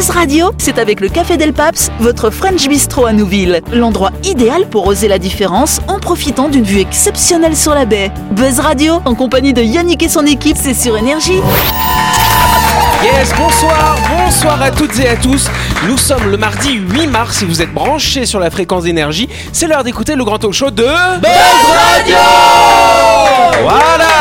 Buzz Radio, c'est avec le Café Del Paps, votre French Bistro à Nouville. L'endroit idéal pour oser la différence en profitant d'une vue exceptionnelle sur la baie. Buzz Radio, en compagnie de Yannick et son équipe, c'est sur Énergie. Yes, bonsoir, bonsoir à toutes et à tous. Nous sommes le mardi 8 mars et vous êtes branchés sur la fréquence d'énergie. C'est l'heure d'écouter le grand talk show de Buzz Radio Voilà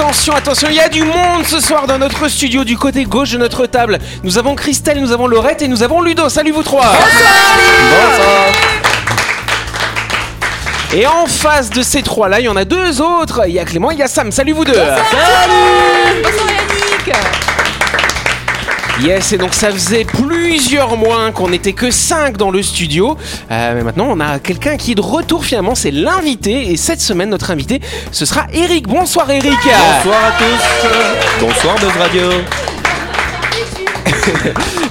Attention, attention, il y a du monde ce soir dans notre studio du côté gauche de notre table. Nous avons Christelle, nous avons Laurette et nous avons Ludo. Salut vous trois Et en face de ces trois-là, il y en a deux autres. Il y a Clément, il y a Sam. Salut vous deux Yes, et donc ça faisait plusieurs mois qu'on n'était que 5 dans le studio. Euh, mais maintenant, on a quelqu'un qui est de retour finalement, c'est l'invité. Et cette semaine, notre invité, ce sera Eric. Bonsoir Eric. Bonsoir à tous. Bonsoir Buzz Radio.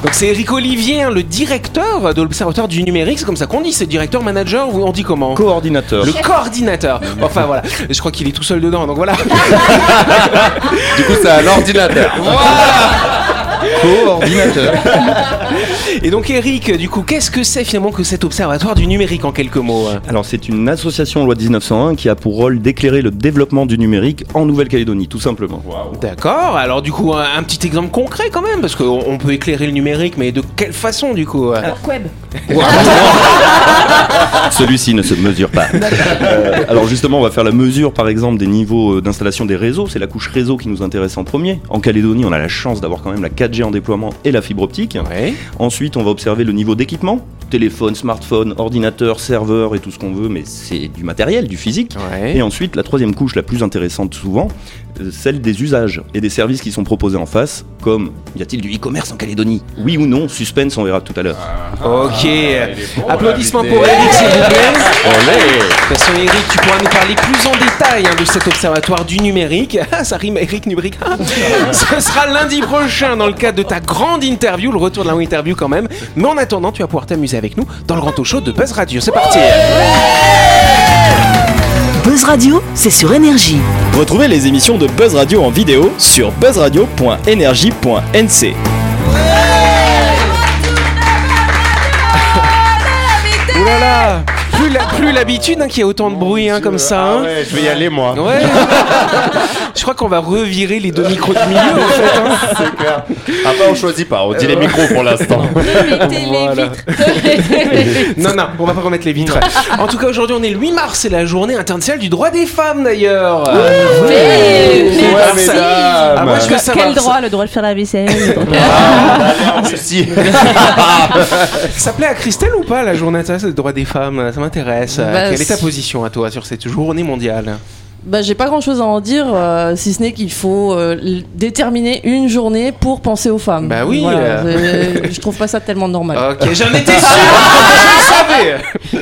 Donc c'est Eric Olivier, hein, le directeur de l'Observatoire du numérique. C'est comme ça qu'on dit, c'est directeur, manager ou on dit comment Coordinateur. Le coordinateur. Enfin voilà, je crois qu'il est tout seul dedans, donc voilà. Du coup, c'est à l'ordinateur. Coordinateur. Et donc Eric, du coup, qu'est-ce que c'est finalement que cet Observatoire du numérique en quelques mots hein Alors, c'est une association loi de 1901 qui a pour rôle d'éclairer le développement du numérique en Nouvelle-Calédonie, tout simplement. D'accord, alors du coup, un, un petit exemple concret quand même, parce qu'on on peut éclairer le numérique, mais de quelle façon du coup euh Web. Celui-ci ne se mesure pas. Euh, alors justement, on va faire la mesure, par exemple, des niveaux euh, d'installation des réseaux. C'est la couche réseau qui nous intéresse en premier. En Calédonie, on a la chance d'avoir quand même la 4G en déploiement et la fibre optique. Ouais. Ensuite, on va observer le niveau d'équipement. Téléphone, smartphone, ordinateur, serveur et tout ce qu'on veut, mais c'est du matériel, du physique. Ouais. Et ensuite, la troisième couche, la plus intéressante souvent, euh, celle des usages et des services qui sont proposés en face, comme y a-t-il du e-commerce en Calédonie? Oui ou non Suspense, on verra tout à l'heure. Ok. Applaudissements pour Eric, s'il vous plaît. De toute façon, Eric, tu pourras nous parler plus en détail hein, de cet observatoire du numérique. Ah, Ça rime Eric numérique. Ah. Ce sera lundi prochain dans le cadre de ta grande interview, le retour de la interview quand même. Mais en attendant, tu vas pouvoir t'amuser avec nous dans le grand show de Buzz Radio. C'est parti. Buzz Radio, c'est sur Énergie. Retrouvez les émissions de Buzz Radio en vidéo sur buzzradio.energie.nc. Ouh là là. Plus l'habitude hein, qu'il y ait autant de bruit hein, comme ça. hein. Ouais, je vais y aller moi. Ouais. Je crois qu'on va revirer les deux micros de milieu en fait. hein. C'est clair. Après, on choisit pas. On dit les micros pour l'instant. Voilà. non, non, on va pas remettre les vitres. En tout cas, aujourd'hui, on est le 8 mars, c'est la journée internationale du droit des femmes d'ailleurs. Mais- mais Ouais, merci. ça- Ah, moi, je veux savoir Quel droit Le droit de faire la vaisselle Ceci. Ça plaît à Christelle ou pas la journée internationale du droit des femmes? Ça m'intéresse. Bah, Quelle est ta position à toi sur cette journée mondiale? Bah, j'ai pas grand chose à en dire, euh, si ce n'est qu'il faut euh, déterminer une journée pour penser aux femmes. Bah oui, Voilà, euh. je trouve pas ça tellement normal. Ok, j'en étais sûr Je le savais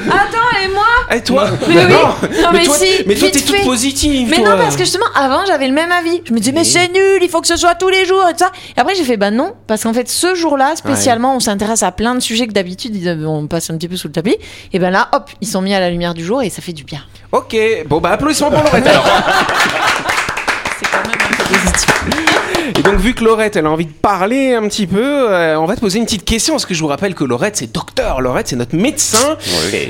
Attends, et moi Et toi Mais oui. Non, Non, mais toi, si, mais toi, t'es toute positive. Mais toi. non, parce que justement, avant, j'avais le même avis. Je me disais, mais c'est nul, il faut que ce soit tous les jours et tout ça. Et après, j'ai fait, bah non, parce qu'en fait, ce jour-là, spécialement, on s'intéresse à plein de sujets que d'habitude, ils- on passe un petit peu sous le tapis. Et ben là, hop, ils sont mis à la lumière du jour et ça fait du bien. Ok, bon bah applaudissements pour Laurette alors. C'est quand même un peu positif. Et donc vu que Laurette elle a envie de parler un petit peu, euh, on va te poser une petite question parce que je vous rappelle que Laurette c'est docteur, Laurette c'est notre médecin.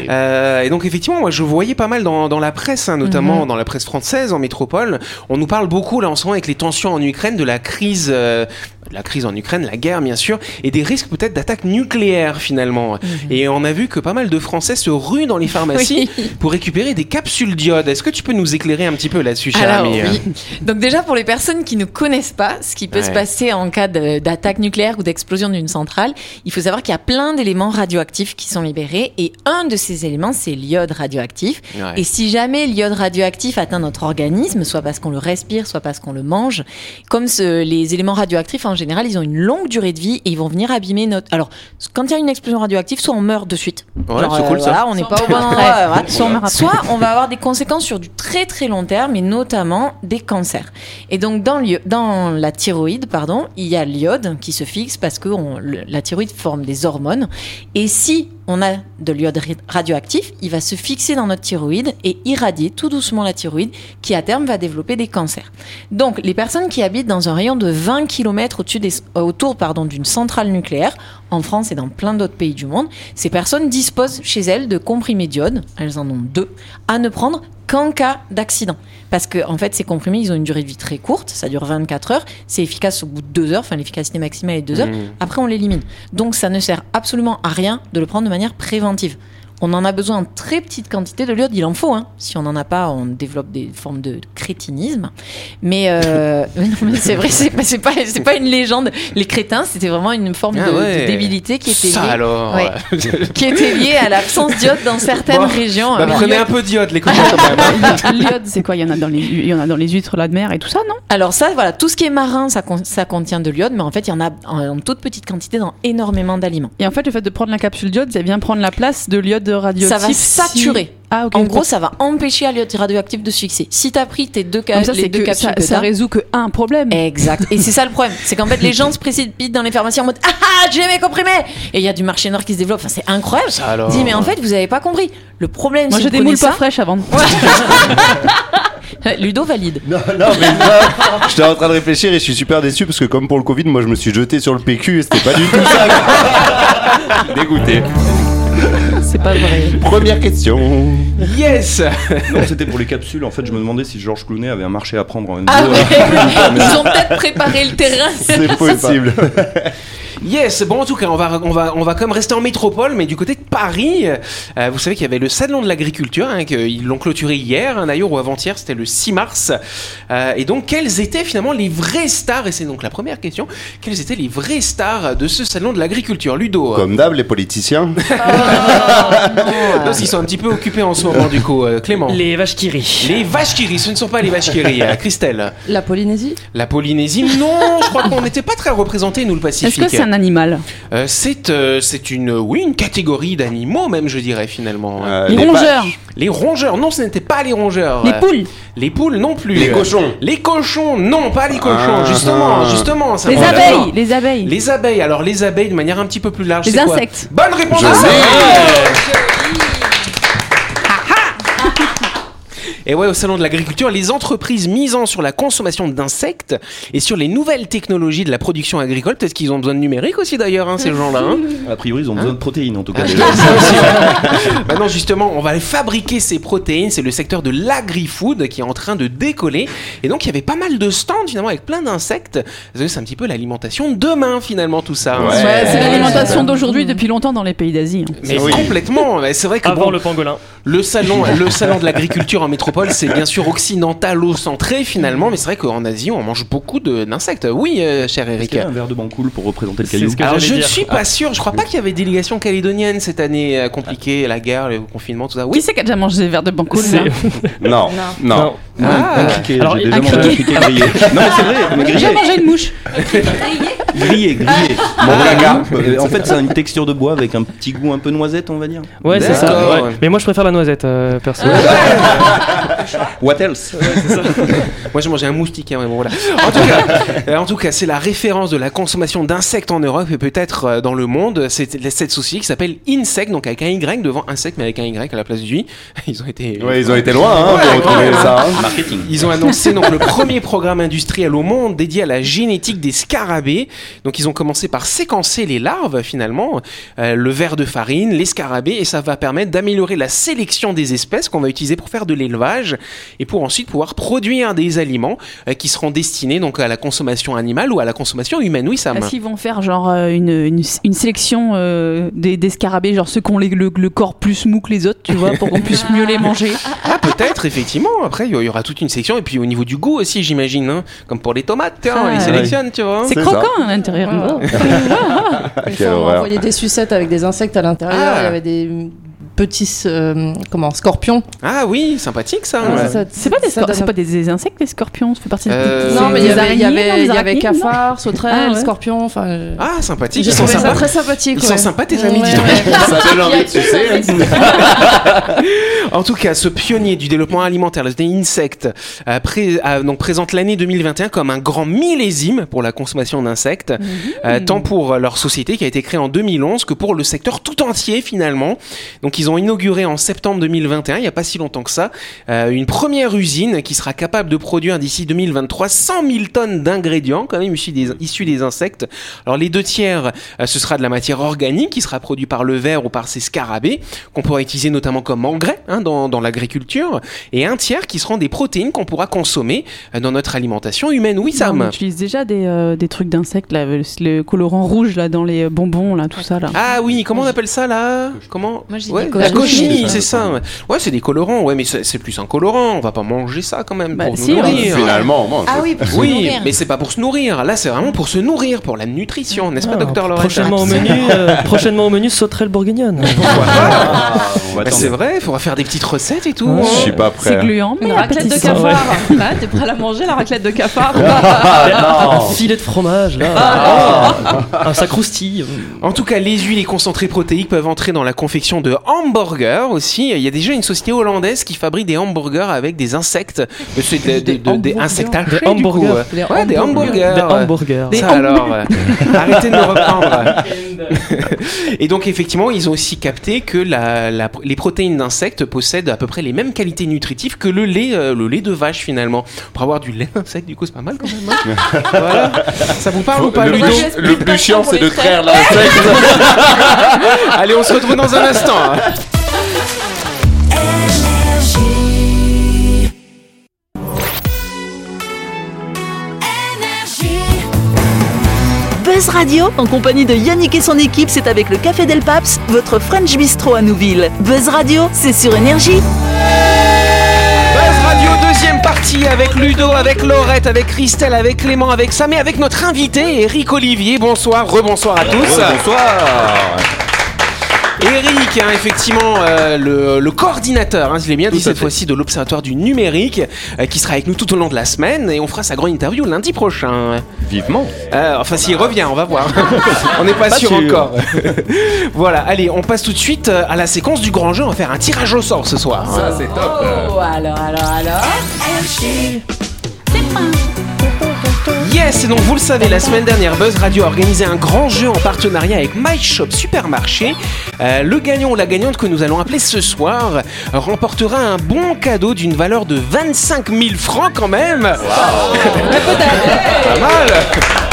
Euh, et donc effectivement moi je voyais pas mal dans, dans la presse, hein, notamment dans la presse française en métropole, on nous parle beaucoup là en ce moment avec les tensions en Ukraine de la crise, euh, la crise en Ukraine, la guerre bien sûr, et des risques peut-être d'attaque nucléaire finalement. Et on a vu que pas mal de Français se ruent dans les pharmacies pour récupérer des capsules d'iode. Est-ce que tu peux nous éclairer un petit peu là-dessus, cher Alors ami oui. Donc déjà pour les personnes qui ne connaissent pas ce qui peut Ouais. se passer en cas d'attaque nucléaire ou d'explosion d'une centrale, il faut savoir qu'il y a plein d'éléments radioactifs qui sont libérés et un de ces éléments c'est l'iode radioactif. Ouais. Et si jamais l'iode radioactif atteint notre organisme, soit parce qu'on le respire, soit parce qu'on le mange, comme ce- les éléments radioactifs en général, ils ont une longue durée de vie et ils vont venir abîmer notre. Alors quand il y a une explosion radioactive, soit on meurt de suite. Ouais, Genre, euh, cool, ça. voilà, on n'est pas au bon endroit. voilà. Soit on va avoir des conséquences sur du très très long terme, et notamment des cancers. Et donc dans, la thyroïde, pardon, il y a l'iode qui se fixe parce que on- le- la thyroïde forme des hormones. Et si on a de l'iode radioactif, il va se fixer dans notre thyroïde et irradier tout doucement la thyroïde qui à terme va développer des cancers. Donc les personnes qui habitent dans un rayon de 20 km euh, autour d'une centrale nucléaire, en France et dans plein d'autres pays du monde, ces personnes disposent chez elles de comprimés d'iode, elles en ont deux, à ne prendre qu'en cas d'accident. Parce que, en fait, ces comprimés, ils ont une durée de vie très courte, ça dure 24 heures, c'est efficace au bout de 2 heures, enfin l'efficacité maximale est 2 heures, après on l'élimine. Donc ça ne sert absolument à rien de le prendre de manière préventive. On en a besoin en très petite quantité de l'iode, il en faut. Hein. Si on n'en a pas, on développe des formes de crétinisme. Mais, euh, mais non, mais c'est vrai, c'est pas, pas, une légende. Les crétins, c'était vraiment une forme Ah de, ouais. de débilité qui était Ça liée, alors. Ouais. qui était liée à l'absence d'iode dans certaines Bon, régions. Bah, prenez un peu d'iode, les copains, quand même. L'iode, c'est quoi? Il y en a dans les, il y en a dans les huîtres là de mer et tout ça, non? Alors ça, voilà, tout ce qui est marin, ça, con- ça contient de l'iode, mais en fait, il y en a en, en toute petite quantité dans énormément d'aliments. Et en fait, le fait de prendre la capsule d'iode, ça vient prendre la place de l'iode radioactif. Ça va si- saturer. Ah. En gros, ça va empêcher à l'iode radioactif de se fixer. Si t'as pris tes deux, ca- Comme ça, les deux que capsules ça, que ça résout que un problème. Exact. Et c'est ça le problème. C'est qu'en fait, les gens se précipitent dans les pharmacies en mode Ah ah, j'ai mes comprimés Et il y a du marché noir qui se développe. Enfin, c'est incroyable. Ça alors. Dis, mais en fait, vous avez pas compris. Le problème, Moi, si j'ai des moules ça, pas fraîches avant. Ludo valide. Non, non, mais moi, j'étais en train de réfléchir et je suis super déçu parce que comme pour le Covid, moi je me suis jeté sur le PQ et c'était pas du tout ça. Dégoûté. C'est pas vrai. Première question. Yes Non, c'était pour les capsules. En fait, je me demandais si Georges Clooney avait un marché à prendre en Ah NGO. ouais Ils ont peut-être préparé le terrain. C'est possible. Yes, bon en tout cas on va on va on va quand même rester en métropole, mais du côté de Paris, euh, vous savez qu'il y avait le salon de l'agriculture, hein, qu'ils l'ont clôturé hier, hein, d'ailleurs ou avant-hier, c'était le 6 mars. Euh, et donc quelles étaient finalement les vraies stars Et c'est donc la première question. Quelles étaient les vraies stars de ce salon de l'agriculture, Ludo euh, Comme d'hab, les politiciens. Non, ils sont un petit peu occupés en ce moment du coup, euh, Clément. Les vaches qui rient. Les vaches qui rient, ce ne sont pas les vaches qui rient, euh, Christelle. La Polynésie? La Polynésie, non, je crois qu'on n'était pas très représentés, nous, le Est-ce Pacifique. que animal Euh, c'est euh, c'est une oui une catégorie d'animaux même je dirais finalement. Euh, Les rongeurs. vaches. Les rongeurs non ce n'était pas les rongeurs. Les poules Les poules non plus. Les cochons. Les cochons non pas les cochons Ah. justement justement. ça Les abeilles Les abeilles Les abeilles alors les abeilles de manière un petit peu plus large. Les c'est quoi insectes. Bonne réponse. Je Ah, Et ouais, au salon de l'agriculture, les entreprises misant sur la consommation d'insectes et sur les nouvelles technologies de la production agricole, peut-être qu'ils ont besoin de numérique aussi d'ailleurs, hein, ces gens-là. hein. A priori, ils ont besoin de protéines en tout cas. Ah. Maintenant, justement, on va fabriquer ces protéines. C'est le secteur de l'agri-food qui est en train de décoller. Et donc, il y avait pas mal de stands finalement avec plein d'insectes. Vous savez, C'est un petit peu l'alimentation de demain finalement tout ça. hein. Ouais. Ouais, c'est l'alimentation d'aujourd'hui depuis longtemps dans les pays d'Asie. hein. Mais Oui. complètement. C'est vrai que Avant bon, le pangolin. le salon, le salon de l'agriculture en métropole, c'est bien sûr occidentalo-centré finalement, mais c'est vrai qu'en Asie, on mange beaucoup d'insectes. Oui, euh, cher Eric. qu'il y a un verre de bancoule pour représenter le caillou Alors je ne suis pas sûr, je crois pas qu'il y avait délégation calédonienne cette année euh, compliquée, la guerre, le confinement, tout ça. Qui Oui, c'est qui a déjà mangé des verres de bancoule non. Non. Ah. Un criquet, Alors, j'ai un déjà mangé un criquet. grillé. Non mais c'est vrai, mais J'ai grillé. mangé une mouche Grillé, grillé. Mon caca. Euh, En fait, c'est une texture de bois avec un petit goût un peu noisette, on va dire. Ouais, c'est ça. Ouais. Mais moi, je préfère la noisette, euh, perso. What else? Moi j'ai mangé un moustique, hein, mais bon, voilà. En tout cas, euh, en tout cas, c'est la référence de la consommation d'insectes en Europe et peut-être euh, dans le monde. C'est cette société qui s'appelle Insect, donc avec un Y devant insecte, mais avec un Y à la place du I. Ils ont été. Ouais, ils ont été loin hein, Ouais, pour retrouver ouais. ça. Marketing. Ils ont annoncé donc le premier programme industriel au monde dédié à la génétique des scarabées. Donc ils ont commencé par séquencer les larves finalement, euh, le ver de farine, les scarabées, et ça va permettre d'améliorer la sélection des espèces qu'on va utiliser pour faire de l'élevage et pour ensuite pouvoir produire des aliments euh, qui seront destinés donc à la consommation animale ou à la consommation humaine. Oui, Sam. Est-ce qu'ils vont faire genre euh, une, une, une sélection euh, des, des scarabées, genre ceux qui ont les- le, le corps plus mou que les autres, tu vois, pour qu'on puisse mieux les manger? Ah, peut-être, effectivement. Après, il y aura toute une section. Et puis au niveau du goût aussi, j'imagine. hein. Comme pour les tomates, tiens, on les Ah, sélectionne, tu vois. C'est croquant à l'intérieur. Quelle fois, on envoyait des sucettes avec des insectes à l'intérieur. Ah. Il y avait des petits euh, comment scorpions. Ah oui, sympathique ça. Ouais, ouais. ça- C'est pas, des ça donne- pas des, des insectes, les scorpions, ça fait partie Euh, des, Non, mais il y avait, il y avait, y avait cafards, sauterelles, Ah, ouais. scorpions. Enfin, Ah, sympathique. Ils sont sympas. très sympathique. Ils sont sympas, tes amis, dis donc. Ça donne envie de sucer. En tout cas, ce pionnier du développement alimentaire, le Insect, euh, pré- euh, donc présente l'année 2021 comme un grand millésime pour la consommation d'insectes, euh, tant pour leur société qui a été créée en 2011 que pour le secteur tout entier finalement. Donc ils ont inauguré en septembre 2021, il n'y a pas si longtemps que ça, une première usine qui sera capable de produire d'ici 2023 100 000 tonnes d'ingrédients quand même issus des, issus des insectes. Alors les deux tiers, ce sera de la matière organique qui sera produite par le ver ou par ces scarabées qu'on pourra utiliser notamment comme engrais hein, dans, dans l'agriculture, et un tiers qui seront des protéines qu'on pourra consommer euh, dans notre alimentation humaine. Oui, On Sam. utilise déjà des, euh, des trucs d'insectes, là, le, colorant rouge là dans les bonbons, là, tout ça là. Ah oui, comment on appelle ça là? Comment? Moi, Ouais, La cochenille. c'est ça. ouais. C'est des colorants. Ouais, mais c'est c'est plus un colorant. On va pas manger ça quand même Bah, pour si, nous on- nourrir. Finalement, bon, Ah oui, pour se Oui, nourrir. mais c'est pas pour se nourrir. Là, c'est vraiment pour se nourrir, pour la nutrition, n'est-ce pas, Ah, docteur Lorette prochainement au menu, euh, prochainement au menu sauterelle bourguignonne. On Bah, c'est vrai, il faudra faire des recettes et tout. Ouais. je suis pas C'est prêt. gluant, mais Une raclette de cafard. Bah, t'es prêt à la manger, la raclette de cafard un filet de fromage, là. Ah, ça croustille. En tout cas, les huiles et concentrés protéiques peuvent entrer dans la confection de hamburgers aussi. Il y a déjà une société hollandaise qui fabrique des hamburgers avec des insectes. C'est des, insectes Des hamburgers. Ouais, des hamburgers. Des hamburgers. Ça alors, euh, arrêtez de me reprendre. Et donc effectivement, ils ont aussi capté que la, la- les protéines d'insectes possèdent à peu près les mêmes qualités nutritives que le lait, euh, le lait de vache finalement. Pour avoir du lait d'insecte, du coup, c'est pas mal quand même. hein. voilà. Ça vous parle ou pas, le, Ludo le plus chiant, c'est de traire l'insecte. Allez, on se retrouve dans un instant. Buzz Radio, en compagnie de Yannick et son équipe, c'est avec le Café Del Paps, votre French Bistro à Nouville. Buzz Radio, c'est sur Énergie. Buzz Radio, deuxième partie avec Ludo, avec Laurette, avec Christelle, avec Clément, avec Sam et avec notre invité Eric Olivier. Bonsoir, rebonsoir à tous. Bonsoir. Eric, hein, effectivement, euh, le, le coordinateur, hein, je l'ai bien dit cette fois-ci, de l'Observatoire du numérique, euh, qui sera avec nous tout au long de la semaine et on fera sa grande interview lundi prochain. Vivement. Euh, enfin, s'il revient, on va voir. on n'est pas, Pas sûr, sûr. encore. voilà, allez, on passe tout de suite à la séquence du grand jeu. On va faire un tirage au sort ce soir. Ça, c'est top. Oh, alors, alors, alors. Yes, et donc vous le savez, la semaine dernière, Buzz Radio a organisé un grand jeu en partenariat avec My Shop Supermarché. Euh, le gagnant ou la gagnante que nous allons appeler ce soir remportera un bon cadeau d'une valeur de 25 000 francs quand même. Pas mal.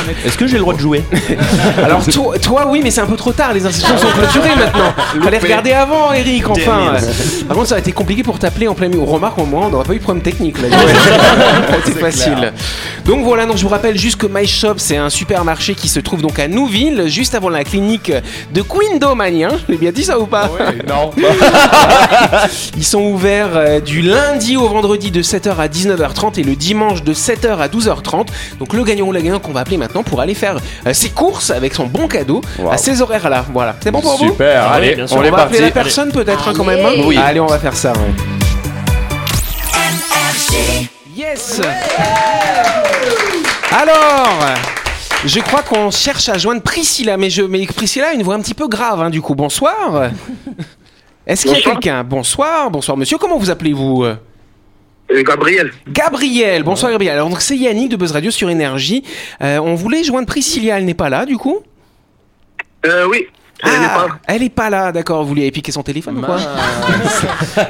Avec. Est-ce que j'ai le droit de jouer Alors toi, toi, oui, mais c'est un peu trop tard. Les inscriptions sont clôturées maintenant. Fallait regarder avant, Eric. Enfin. Par contre, ça a été compliqué pour t'appeler en plein milieu. Remarque, au moins, on n'aurait pas eu de problème technique là. c'est facile. Donc voilà. Donc je vous rappelle juste que My Shop, c'est un supermarché qui se trouve donc à Nouville, juste avant la clinique de Quindomania. J'ai bien dit ça ou pas Non. Ils sont ouverts euh, du lundi au vendredi de 7h à 19h30 et le dimanche de 7h à 12h30. Donc le gagnant ou la gagnante qu'on va appeler maintenant pour aller faire euh, ses courses avec son bon cadeau Wow. à ces horaires-là. Voilà. C'est bon pour vous Super. Ah oui, Allez, on On est va appeler parti. la personne peut-être hein, quand même. hein Allez. Oui. Allez, on va faire ça. ouais. Yes. Alors. Je crois qu'on cherche à joindre Priscilla, mais, je, mais Priscilla a une voix un petit peu grave, hein, du coup. Bonsoir. Est-ce qu'il y a quelqu'un? Bonsoir, bonsoir monsieur, comment vous appelez-vous? Euh, Gabriel. Gabriel, bonsoir Gabriel. Alors donc c'est Yannick de Buzz Radio sur Énergie. Euh, on voulait joindre Priscilla, elle n'est pas là du coup? Euh, oui. Elle Ah, n'est pas. elle est pas là, d'accord. Vous lui avez piqué son téléphone ou quoi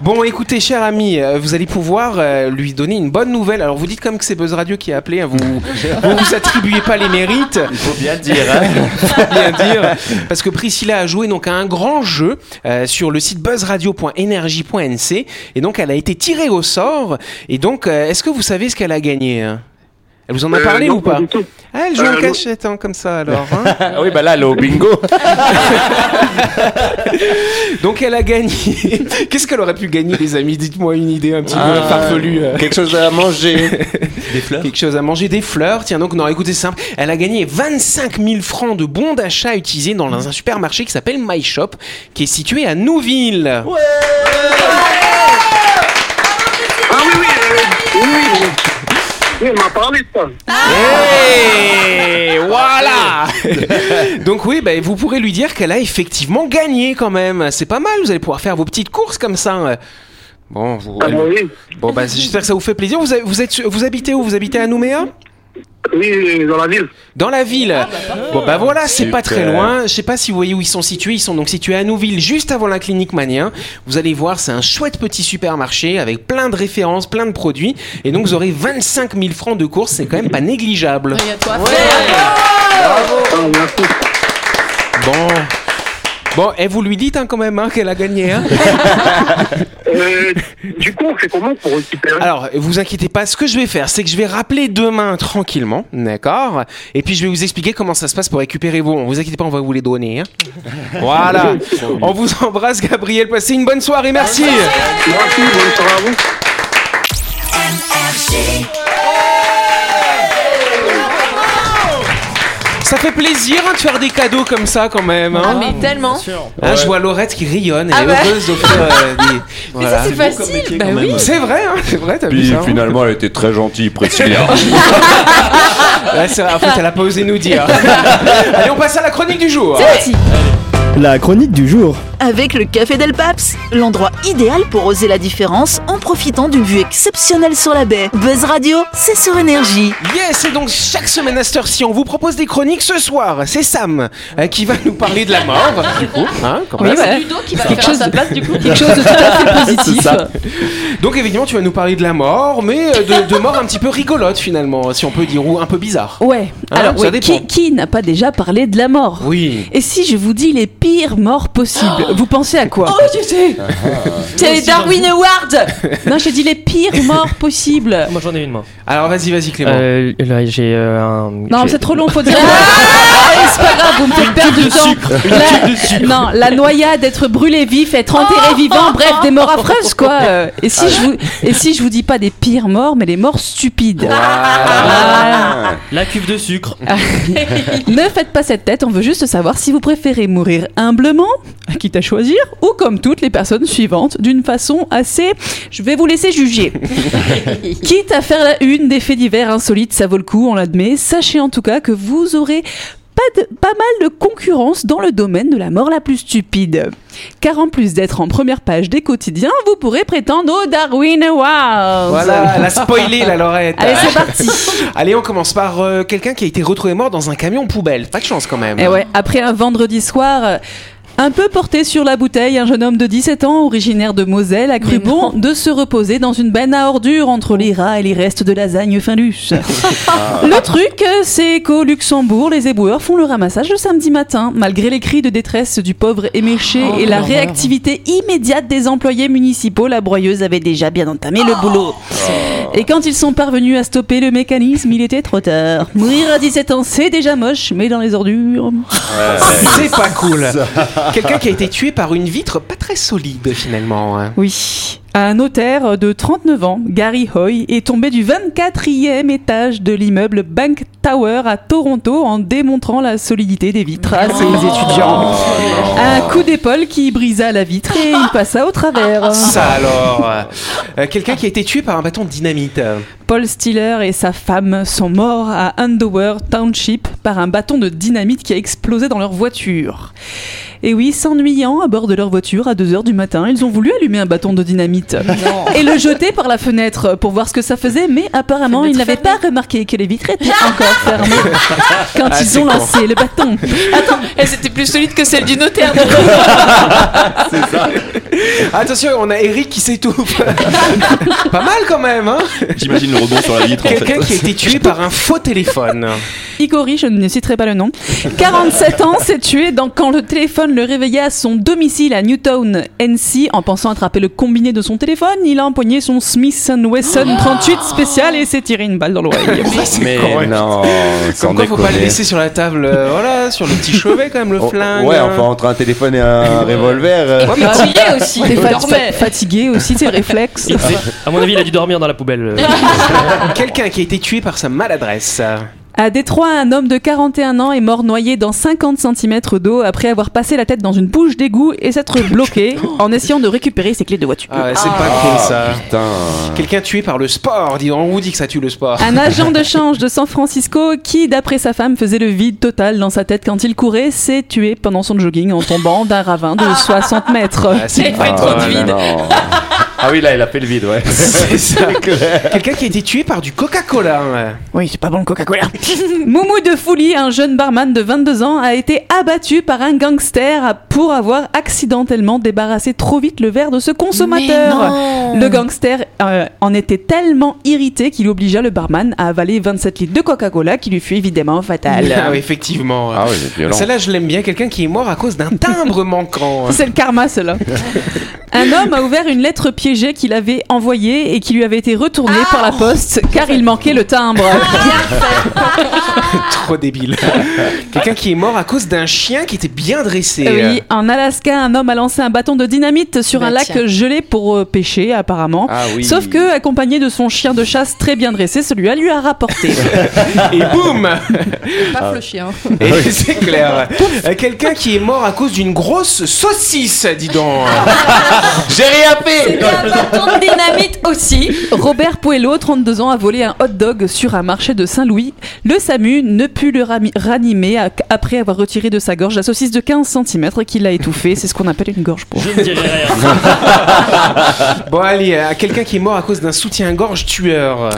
Bon, écoutez, cher ami, euh, vous allez pouvoir euh, lui donner une bonne nouvelle. Alors, vous dites comme que c'est Buzz Radio qui a appelé, hein, vous, vous vous attribuez pas les mérites. Il faut bien dire. Hein. faut bien dire, parce que Priscilla a joué donc à un grand jeu euh, sur le site buzzradio.energie.nc et donc elle a été tirée au sort. Et donc, euh, est-ce que vous savez ce qu'elle a gagné hein? Elle vous en a Euh, parlé non, ou pas. Ah, elle joue Euh, en cachette, hein, comme ça alors. hein. Ah oui, bah là, elle est au bingo. donc elle a gagné. Qu'est-ce qu'elle aurait pu gagner, les amis? Dites-moi une idée un petit peu Ah, farfelue. euh. Quelque chose à manger. Des fleurs? Quelque chose à manger, des fleurs. Tiens, donc, non, écoutez, c'est simple. Elle a gagné 25 000 francs de bons d'achat à utiliser dans un supermarché qui s'appelle My Shop, qui est situé à Nouville. Ah oui, oui, oui, oui. Oui, elle m'a parlé de ça. Et voilà Donc oui, bah, vous pourrez lui dire qu'elle a effectivement gagné quand même. C'est pas mal, vous allez pouvoir faire vos petites courses comme ça. Bon, vous- Ah, bah oui. bon bah, j'espère que ça vous fait plaisir. Vous, avez- vous, êtes, vous habitez où? Vous habitez à Nouméa? Oui, dans la ville. Dans la ville. bon bah voilà, c'est pas très loin. Je sais pas si vous voyez où ils sont situés. Ils sont donc situés à Nouville, juste avant la clinique Manien. Vous allez voir, c'est un chouette petit supermarché avec plein de références, plein de produits. Et donc vous aurez 25 000 francs de course. C'est quand même pas négligeable. Il y a. Ah. Bon. Bon, et vous lui dites hein, quand même hein, qu'elle a gagné. Hein Euh, du coup, on fait comment pour récupérer? Alors, vous inquiétez pas, ce que je vais faire, c'est que je vais rappeler demain tranquillement, d'accord? Et puis je vais vous expliquer comment ça se passe pour récupérer vos. Vous inquiétez pas, on va vous les donner. hein. voilà. On vous embrasse, Gabriel. Passez une bonne soirée, merci. Merci, bonne soirée à vous. Ça fait plaisir hein, de faire des cadeaux comme ça quand même. Ah, Hein. mais tellement. Hein, je vois Laurette qui rayonne, elle Ah est bah. heureuse d'offrir euh, des. Mais Voilà. ça, c'est facile. Bah oui. C'est vrai, hein, c'est vrai, t'as vu Puis ça hein finalement, elle était très gentille, Priscilla. Vrai, En fait, elle a pas osé nous dire. Allez, on passe à la chronique du jour. C'est parti La chronique du jour. Avec le Café Del Paps, l'endroit idéal pour oser la différence en profitant d'une vue exceptionnelle sur la baie. Buzz Radio, c'est sur énergie. Yes, et donc chaque semaine à cette heure-ci, on vous propose des chroniques. Ce soir, c'est Sam euh, qui va nous parler de la mort, du coup. Hein, quand Oui, même. ouais. Ludo qui va Quelque faire à sa place du coup. Quelque chose de tout à fait positif. ça. Donc évidemment, tu vas nous parler de la mort, mais euh, de, de mort un petit peu rigolote finalement, si on peut dire, ou un peu bizarre. Ouais. Hein, Alors, ça ouais, dépend. qui, qui n'a pas déjà parlé de la mort? Oui. Et si je vous dis les pires morts possibles, vous pensez à quoi Oh, je sais. C'est les Darwin Awards. Non, j'ai dit les pires morts possibles. Moi j'en ai une moi. Alors vas-y, vas-y Clément. Euh, là j'ai euh, un. Non, j'ai- c'est trop long, faut dire. Allez, c'est pas grave, vous me faites perdre du temps. La- Non, la noyade, être brûlé vif, être enterré vivant, bref, des morts affreuses, quoi. Euh, Et si, je vous, et si je vous dis pas des pires morts, mais les morts stupides Voilà. La cuve de sucre. Ne faites pas cette tête, on veut juste savoir si vous préférez mourir humblement, quitte à choisir, ou comme toutes les personnes suivantes, d'une façon assez... Je vais vous laisser juger. quitte à faire la une des faits divers insolites, ça vaut le coup, on l'admet. Sachez en tout cas que vous aurez pas, de- pas mal de concurrence dans le domaine de la mort la plus stupide. Car en plus d'être en première page des quotidiens, vous pourrez prétendre au Darwin Awards. Voilà, elle a spoilé la Lorette. Allez, c'est parti. Allez, on commence par euh, quelqu'un qui a été retrouvé mort dans un camion poubelle. Pas de chance quand même. Et Eh ouais, après un vendredi soir. euh, Un peu porté sur la bouteille, un jeune homme de 17 ans, originaire de Moselle, a cru bon de se reposer dans une benne à ordures entre les rats et les restes de lasagne Findus. Le truc, c'est qu'au Luxembourg, les éboueurs font le ramassage le samedi matin. Malgré les cris de détresse du pauvre éméché et la réactivité immédiate des employés municipaux, la broyeuse avait déjà bien entamé le boulot. Et quand ils sont parvenus à stopper le mécanisme, il était trop tard. Mourir à 17 ans, c'est déjà moche, mais dans les ordures. C'est pas cool. Quelqu'un qui a été tué par une vitre pas très solide finalement. hein. Oui. Un notaire de 39 ans, Gary Hoy, est tombé du 24e étage de l'immeuble Bank Tower à Toronto en démontrant la solidité des vitres à ses étudiants. Un coup d'épaule qui brisa la vitre et il passa au travers. Ça alors. Euh, Quelqu'un qui a été tué par un bâton de dynamite. Paul Stiller et sa femme sont morts à Andover Township par un bâton de dynamite qui a explosé dans leur voiture. Et oui, s'ennuyant à bord de leur voiture à 2h du matin, ils ont voulu allumer un bâton de dynamite et le jeter par la fenêtre pour voir ce que ça faisait, mais apparemment ils n'avaient pas remarqué que les vitres étaient encore fermées quand Ah, ils ont con. lancé le bâton. Attends, elle c'était plus solide que celle du notaire. Attention, on a Eric qui s'étouffe. pas mal quand même, hein J'imagine le rebond sur la vitre en Quelqu'un fait. qui a été tué par un faux téléphone. Igori, je ne citerai pas le nom, 47 ans, s'est tué dans- quand le téléphone le réveillait à son domicile à Newtown, NC. En pensant attraper le combiné de son téléphone, il a empoigné son Smith Wesson 38 spécial et s'est tiré une balle dans l'oreille. Mais non, sans Comme quoi, faut pas le laisser sur la table, euh, voilà, sur le petit chevet quand même, le Oh, flingue. ouais, enfin entre un téléphone et un revolver. euh, Ouais, mais Fatigué aussi. T'es fa- fatigué aussi, tes réflexes. À mon avis, il a dû dormir dans la poubelle. Quelqu'un qui a été tué par sa maladresse. À Détroit, un homme de 41 ans est mort noyé dans 50 cm d'eau après avoir passé la tête dans une bouche d'égout et s'être bloqué en essayant de récupérer ses clés de voiture. Ah, c'est pas cool ça. Quelqu'un tué par le sport. Dis donc, on vous dit que ça tue le sport? Un agent de change de San Francisco qui, d'après sa femme, faisait le vide total dans sa tête quand il courait, s'est tué pendant son jogging en tombant d'un ravin de 60 mètres. Ah, c'est Il fait trop de vide. Ah oui, là, il a fait le vide, ouais. C'est ça. Quelqu'un qui a été tué par du Coca-Cola. ouais. Oui, c'est pas bon le Coca-Cola. Moumou de Fouli, un jeune barman de 22 ans, a été abattu par un gangster pour avoir accidentellement débarrassé trop vite le verre de ce consommateur. Mais non. Le gangster euh, en était tellement irrité qu'il obligea le barman à avaler 27 litres de Coca-Cola qui lui fut évidemment fatal. Ah oui, effectivement. Ah oui, c'est violent. Celle-là, je l'aime bien. Quelqu'un qui est mort à cause d'un timbre manquant. C'est le karma, cela. Un homme a ouvert une lettre piégée qu'il avait envoyée et qui lui avait été retournée par la poste car il manquait le timbre. Trop débile. Quelqu'un qui est mort à cause d'un chien qui était bien dressé. Oui, en Alaska, un homme a lancé un bâton de dynamite sur Bah un lac tiens. gelé pour euh, pêcher, apparemment. Ah oui. Sauf que, accompagné de son chien de chasse très bien dressé, celui-là lui a rapporté. Et boum Pas le chien. Et c'est clair. Euh, Quelqu'un qui est mort à cause d'une grosse saucisse, dis donc. J'ai rien fait Un bâton de dynamite aussi. Robert Puello, 32 ans, a volé un hot dog sur un marché de Saint-Louis. Le SAMU ne put le ranimer après avoir retiré de sa gorge la saucisse de 15 cm qui l'a étouffé. C'est ce qu'on appelle une gorge pour. Je ne dirai rien. Bon, allez, à quelqu'un qui est mort à cause d'un soutien-gorge tueur.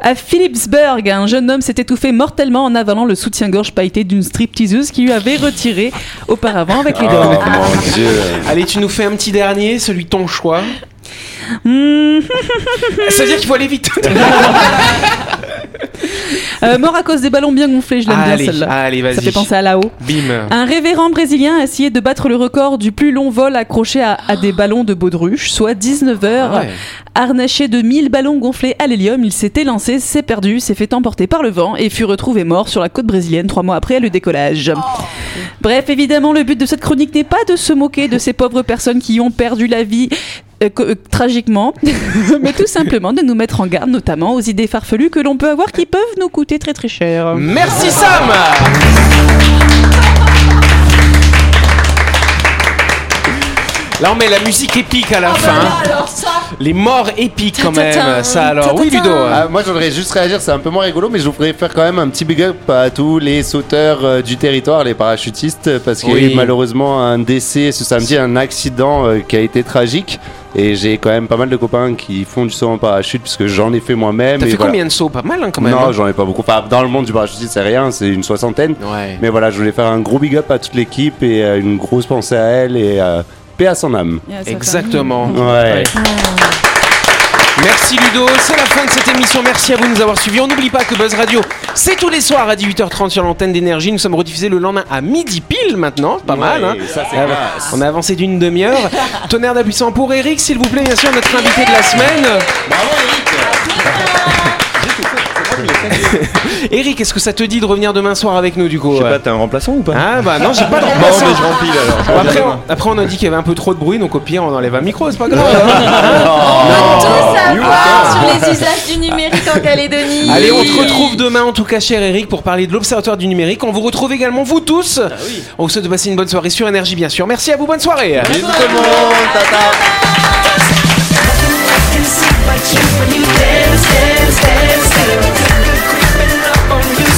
À Philipsburg, un jeune homme s'est étouffé mortellement en avalant le soutien-gorge pailleté d'une stripteaseuse qui lui avait retiré auparavant avec les Oh doigts. mon dieu. Allez, tu nous fais un petit dernier, celui de ton choix. Hmm. Ça veut dire qu'il faut aller vite. Euh, mort à cause des ballons bien gonflés, je l'aime bien allez, celle-là. allez, vas-y. Ça fait penser à là-haut. Bim. Un révérend brésilien a essayé de battre le record du plus long vol accroché à, à des ballons de baudruche, soit 19 heures. Ah ouais. Harnaché de 1000 ballons gonflés à l'hélium, il s'est élancé, s'est perdu, s'est fait emporter par le vent et fut retrouvé mort sur la côte brésilienne trois mois après le décollage. Bref, évidemment, le but de cette chronique n'est pas de se moquer de ces pauvres personnes qui ont perdu la vie. Euh, euh, tragiquement, mais tout simplement de nous mettre en garde, notamment aux idées farfelues que l'on peut avoir qui peuvent nous coûter très très cher. Merci Sam Là on met la musique épique à la fin. Les morts épiques quand même. Ça alors. Oui Ludo. Ah, moi, je voudrais juste réagir, c'est un peu moins rigolo, mais je voudrais faire quand même un petit big up à tous les sauteurs euh, du territoire, les parachutistes, parce qu'il y a Oui. eu malheureusement un décès ce samedi, un accident euh, qui a été tragique. Et j'ai quand même pas mal de copains qui font du saut en parachute, puisque j'en ai fait moi-même. T'as et fait voilà. combien de sauts? Pas mal hein, quand même. Non, hein. j'en ai pas beaucoup. Enfin, dans le monde du parachutisme, c'est rien, c'est une soixantaine. Ouais. Mais voilà, je voulais faire un gros big up à toute l'équipe et euh, une grosse pensée à elle et euh, paix à son âme. Exactement. Ouais. Merci Ludo, c'est la fin de cette émission. Merci à vous de nous avoir suivis. On n'oublie pas que Buzz Radio, c'est tous les soirs à 18h30 sur l'antenne d'énergie. Nous sommes rediffusés le lendemain à midi pile maintenant. Pas mal, hein ça, Ah. On a avancé d'une demi-heure. Tonnerre d'appuissant pour Eric, s'il vous plaît, bien sûr, notre invité de la semaine. Eric, est-ce que ça te dit de revenir demain soir avec nous du coup Je sais pas, t'as un remplaçant ou pas Ah bah non, j'ai pas de Bon, remplaçant. mais je remplis alors. je après, on, après, on a dit qu'il y avait un peu trop de bruit, donc au pire, on enlève un micro, c'est pas grave. Tout savoir sur les usages du numérique en Calédonie. Allez, on te retrouve demain, en tout cas, cher Eric, pour parler de l'Observatoire du numérique. On vous retrouve également, vous tous. On vous souhaite de passer une bonne soirée sur Énergie, bien sûr. Merci à vous, bonne soirée. Bisous tout le monde, tata.